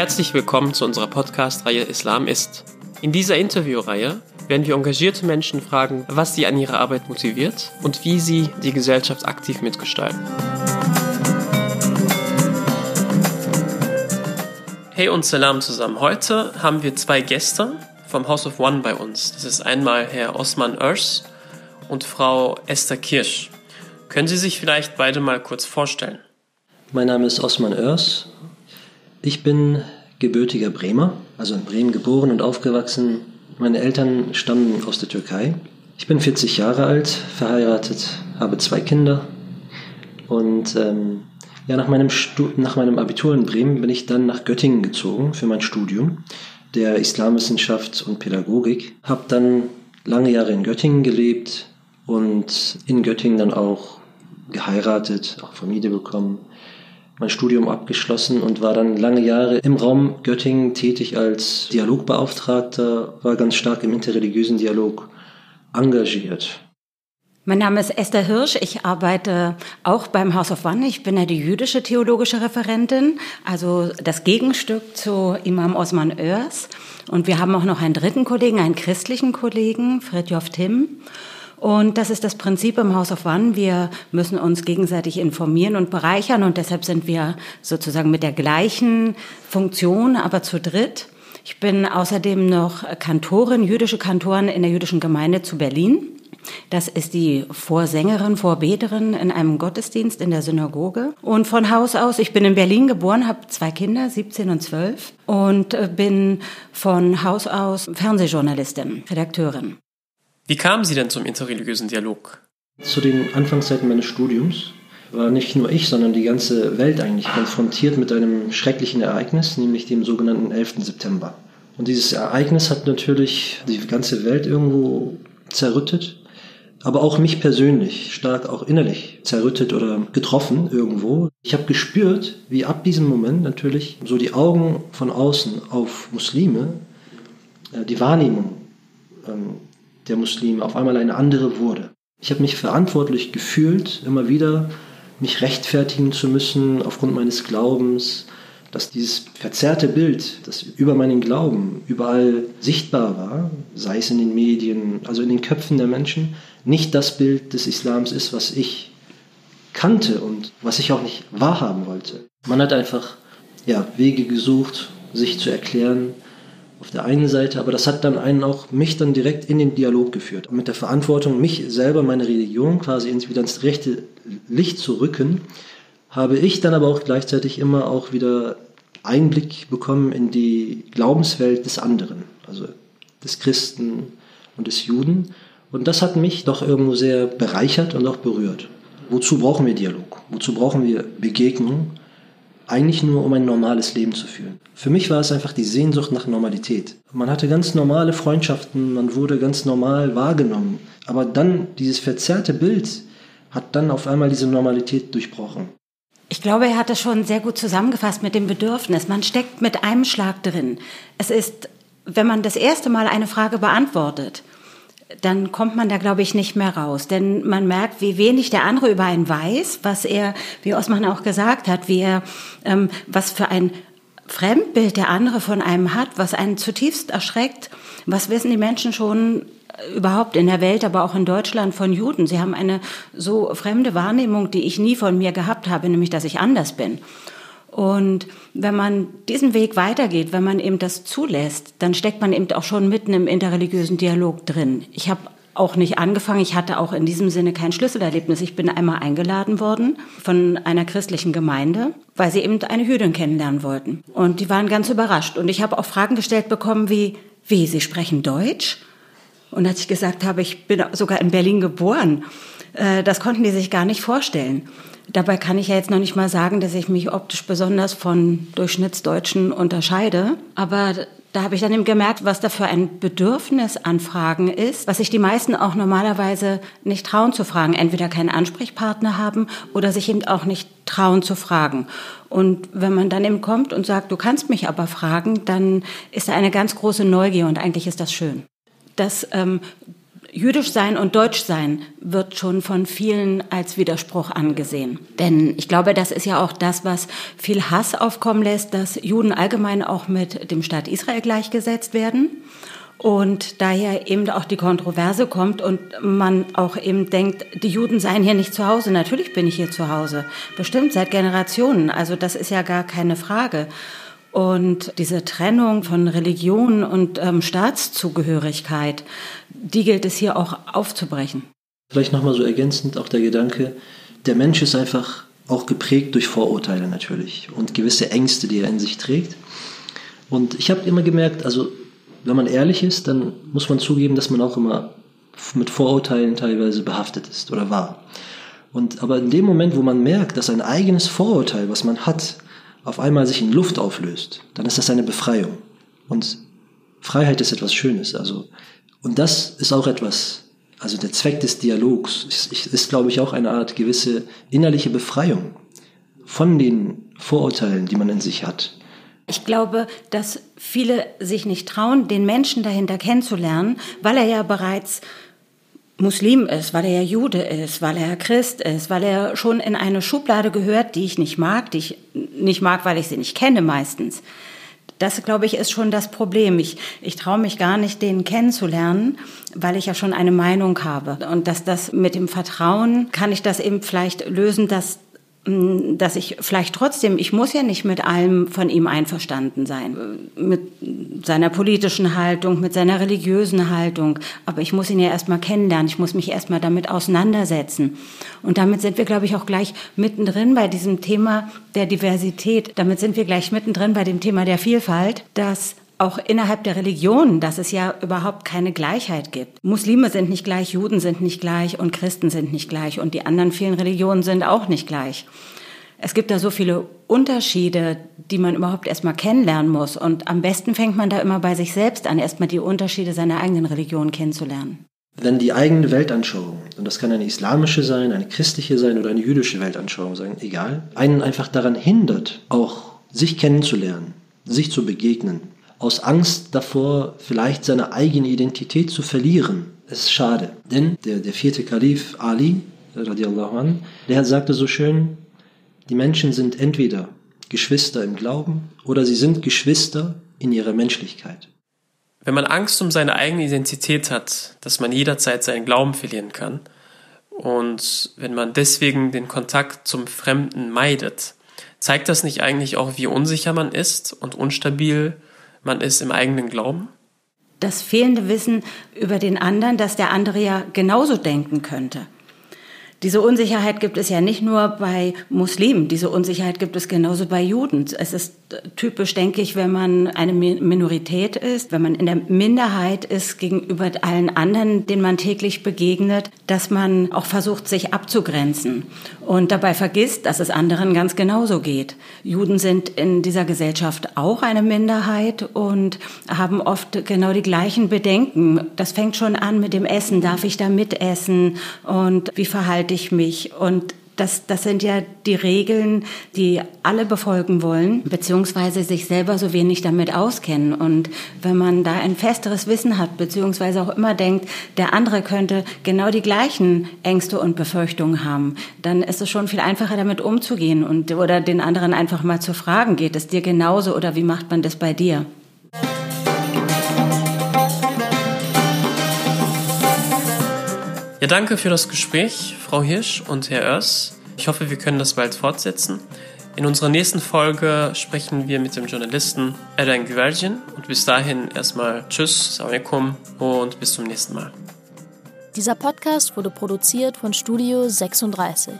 Herzlich willkommen zu unserer Podcast-Reihe Islam ist. In dieser Interviewreihe werden wir engagierte Menschen fragen, was sie an ihrer Arbeit motiviert und wie sie die Gesellschaft aktiv mitgestalten. Hey und Salam zusammen. Heute haben wir zwei Gäste vom House of One bei uns. Das ist einmal Herr Osman Örs und Frau Esther Kirsch. Können Sie sich vielleicht beide mal kurz vorstellen? Mein Name ist Osman Örs ich bin gebürtiger Bremer, also in Bremen geboren und aufgewachsen. Meine Eltern stammen aus der Türkei. Ich bin 40 Jahre alt, verheiratet, habe zwei Kinder. Und ähm, ja, nach meinem, nach meinem Abitur in Bremen bin ich dann nach Göttingen gezogen für mein Studium der Islamwissenschaft und Pädagogik. Habe dann lange Jahre in Göttingen gelebt und in Göttingen dann auch geheiratet, auch Familie bekommen mein Studium abgeschlossen und war dann lange Jahre im Raum Göttingen tätig als Dialogbeauftragter, war ganz stark im interreligiösen Dialog engagiert. Mein Name ist Esther Hirsch. Ich arbeite auch beim House of One. Ich bin ja die jüdische theologische Referentin, also das Gegenstück zu Imam Osman Oers. Und wir haben auch noch einen dritten Kollegen, einen christlichen Kollegen, Fridjof Tim. Und das ist das Prinzip im House of One. Wir müssen uns gegenseitig informieren und bereichern und deshalb sind wir sozusagen mit der gleichen Funktion, aber zu dritt. Ich bin außerdem noch Kantorin, jüdische Kantorin in der jüdischen Gemeinde zu Berlin. Das ist die Vorsängerin, Vorbeterin in einem Gottesdienst in der Synagoge. Und von Haus aus, ich bin in Berlin geboren, habe zwei Kinder, 17 und 12 und äh, bin von Haus aus Fernsehjournalistin, Redakteurin. Wie kamen Sie denn zum interreligiösen Dialog? Zu den Anfangszeiten meines Studiums war nicht nur ich, sondern die ganze Welt eigentlich konfrontiert mit einem schrecklichen Ereignis, nämlich dem sogenannten 11. September. Und dieses Ereignis hat natürlich die ganze Welt irgendwo zerrüttet, aber auch mich persönlich stark auch innerlich zerrüttet oder getroffen irgendwo. Ich habe gespürt, wie ab diesem Moment natürlich so die Augen von außen auf Muslime, äh, die Wahrnehmung ähm, der Muslime auf einmal eine andere wurde. Ich habe mich verantwortlich gefühlt, immer wieder mich rechtfertigen zu müssen aufgrund meines Glaubens, dass dieses verzerrte Bild, das über meinen Glauben überall sichtbar war, sei es in den Medien, also in den Köpfen der Menschen, nicht das Bild des Islams ist, was ich kannte und was ich auch nicht wahrhaben wollte. Man hat einfach ja, Wege gesucht, sich zu erklären, auf der einen Seite, aber das hat dann einen auch mich dann direkt in den Dialog geführt. Mit der Verantwortung, mich selber, meine Religion quasi wieder ins rechte Licht zu rücken, habe ich dann aber auch gleichzeitig immer auch wieder Einblick bekommen in die Glaubenswelt des anderen, also des Christen und des Juden. Und das hat mich doch irgendwo sehr bereichert und auch berührt. Wozu brauchen wir Dialog? Wozu brauchen wir Begegnung? Eigentlich nur um ein normales Leben zu führen. Für mich war es einfach die Sehnsucht nach Normalität. Man hatte ganz normale Freundschaften, man wurde ganz normal wahrgenommen. Aber dann dieses verzerrte Bild hat dann auf einmal diese Normalität durchbrochen. Ich glaube, er hat das schon sehr gut zusammengefasst mit dem Bedürfnis. Man steckt mit einem Schlag drin. Es ist, wenn man das erste Mal eine Frage beantwortet, dann kommt man da, glaube ich, nicht mehr raus. Denn man merkt, wie wenig der andere über einen weiß, was er, wie Osman auch gesagt hat, wie er, ähm, was für ein Fremdbild der andere von einem hat, was einen zutiefst erschreckt. Was wissen die Menschen schon überhaupt in der Welt, aber auch in Deutschland von Juden? Sie haben eine so fremde Wahrnehmung, die ich nie von mir gehabt habe, nämlich, dass ich anders bin. Und wenn man diesen Weg weitergeht, wenn man eben das zulässt, dann steckt man eben auch schon mitten im interreligiösen Dialog drin. Ich habe auch nicht angefangen. Ich hatte auch in diesem Sinne kein Schlüsselerlebnis. Ich bin einmal eingeladen worden von einer christlichen Gemeinde, weil sie eben eine Jüdin kennenlernen wollten. Und die waren ganz überrascht. Und ich habe auch Fragen gestellt bekommen wie, wie, Sie sprechen Deutsch? Und als ich gesagt habe, ich bin sogar in Berlin geboren, äh, das konnten die sich gar nicht vorstellen. Dabei kann ich ja jetzt noch nicht mal sagen, dass ich mich optisch besonders von Durchschnittsdeutschen unterscheide. Aber da habe ich dann eben gemerkt, was da für ein Bedürfnis an Fragen ist, was sich die meisten auch normalerweise nicht trauen zu fragen. Entweder keinen Ansprechpartner haben oder sich eben auch nicht trauen zu fragen. Und wenn man dann eben kommt und sagt, du kannst mich aber fragen, dann ist da eine ganz große Neugier und eigentlich ist das schön. Das ähm, Jüdisch sein und Deutsch sein wird schon von vielen als Widerspruch angesehen. Denn ich glaube, das ist ja auch das, was viel Hass aufkommen lässt, dass Juden allgemein auch mit dem Staat Israel gleichgesetzt werden. Und daher eben auch die Kontroverse kommt und man auch eben denkt, die Juden seien hier nicht zu Hause. Natürlich bin ich hier zu Hause. Bestimmt seit Generationen. Also das ist ja gar keine Frage. Und diese Trennung von Religion und ähm, Staatszugehörigkeit, die gilt es hier auch aufzubrechen. Vielleicht nochmal so ergänzend auch der Gedanke, der Mensch ist einfach auch geprägt durch Vorurteile natürlich und gewisse Ängste, die er in sich trägt. Und ich habe immer gemerkt, also wenn man ehrlich ist, dann muss man zugeben, dass man auch immer mit Vorurteilen teilweise behaftet ist oder war. Und aber in dem Moment, wo man merkt, dass ein eigenes Vorurteil, was man hat, auf einmal sich in Luft auflöst, dann ist das eine Befreiung. Und Freiheit ist etwas Schönes. Also, und das ist auch etwas, also der Zweck des Dialogs ist, ist glaube ich, auch eine Art gewisse innerliche Befreiung von den Vorurteilen, die man in sich hat. Ich glaube, dass viele sich nicht trauen, den Menschen dahinter kennenzulernen, weil er ja bereits Muslim ist, weil er Jude ist, weil er Christ ist, weil er schon in eine Schublade gehört, die ich nicht mag, die ich nicht mag, weil ich sie nicht kenne meistens. Das, glaube ich, ist schon das Problem. Ich, ich traue mich gar nicht, den kennenzulernen, weil ich ja schon eine Meinung habe. Und dass das mit dem Vertrauen kann ich das eben vielleicht lösen, dass dass ich vielleicht trotzdem, ich muss ja nicht mit allem von ihm einverstanden sein, mit seiner politischen Haltung, mit seiner religiösen Haltung, aber ich muss ihn ja erstmal kennenlernen, ich muss mich erstmal damit auseinandersetzen. Und damit sind wir, glaube ich, auch gleich mittendrin bei diesem Thema der Diversität, damit sind wir gleich mittendrin bei dem Thema der Vielfalt, dass auch innerhalb der Religion, dass es ja überhaupt keine Gleichheit gibt. Muslime sind nicht gleich, Juden sind nicht gleich und Christen sind nicht gleich und die anderen vielen Religionen sind auch nicht gleich. Es gibt da so viele Unterschiede, die man überhaupt erstmal kennenlernen muss. Und am besten fängt man da immer bei sich selbst an, erstmal die Unterschiede seiner eigenen Religion kennenzulernen. Wenn die eigene Weltanschauung, und das kann eine islamische sein, eine christliche sein oder eine jüdische Weltanschauung sein, egal, einen einfach daran hindert, auch sich kennenzulernen, sich zu begegnen, aus Angst davor, vielleicht seine eigene Identität zu verlieren. Es ist schade. Denn der, der vierte Kalif Ali, radiallahu an, der sagte so schön, die Menschen sind entweder Geschwister im Glauben oder sie sind Geschwister in ihrer Menschlichkeit. Wenn man Angst um seine eigene Identität hat, dass man jederzeit seinen Glauben verlieren kann, und wenn man deswegen den Kontakt zum Fremden meidet, zeigt das nicht eigentlich auch, wie unsicher man ist und unstabil man ist im eigenen Glauben? Das fehlende Wissen über den anderen, dass der andere ja genauso denken könnte. Diese Unsicherheit gibt es ja nicht nur bei Muslimen, diese Unsicherheit gibt es genauso bei Juden. Es ist typisch, denke ich, wenn man eine Minorität ist, wenn man in der Minderheit ist gegenüber allen anderen, denen man täglich begegnet, dass man auch versucht, sich abzugrenzen und dabei vergisst, dass es anderen ganz genauso geht. Juden sind in dieser Gesellschaft auch eine Minderheit und haben oft genau die gleichen Bedenken. Das fängt schon an mit dem Essen. Darf ich da mitessen? Und wie verhalte halte ich mich? Und das, das sind ja die Regeln, die alle befolgen wollen, beziehungsweise sich selber so wenig damit auskennen. Und wenn man da ein festeres Wissen hat, beziehungsweise auch immer denkt, der andere könnte genau die gleichen Ängste und Befürchtungen haben, dann ist es schon viel einfacher, damit umzugehen und oder den anderen einfach mal zu fragen, geht es dir genauso oder wie macht man das bei dir? Ja, danke für das Gespräch, Frau Hirsch und Herr Oers. Ich hoffe, wir können das bald fortsetzen. In unserer nächsten Folge sprechen wir mit dem Journalisten Eren Güvercin und bis dahin erstmal Tschüss, Assalamualaikum und bis zum nächsten Mal. Dieser Podcast wurde produziert von Studio 36.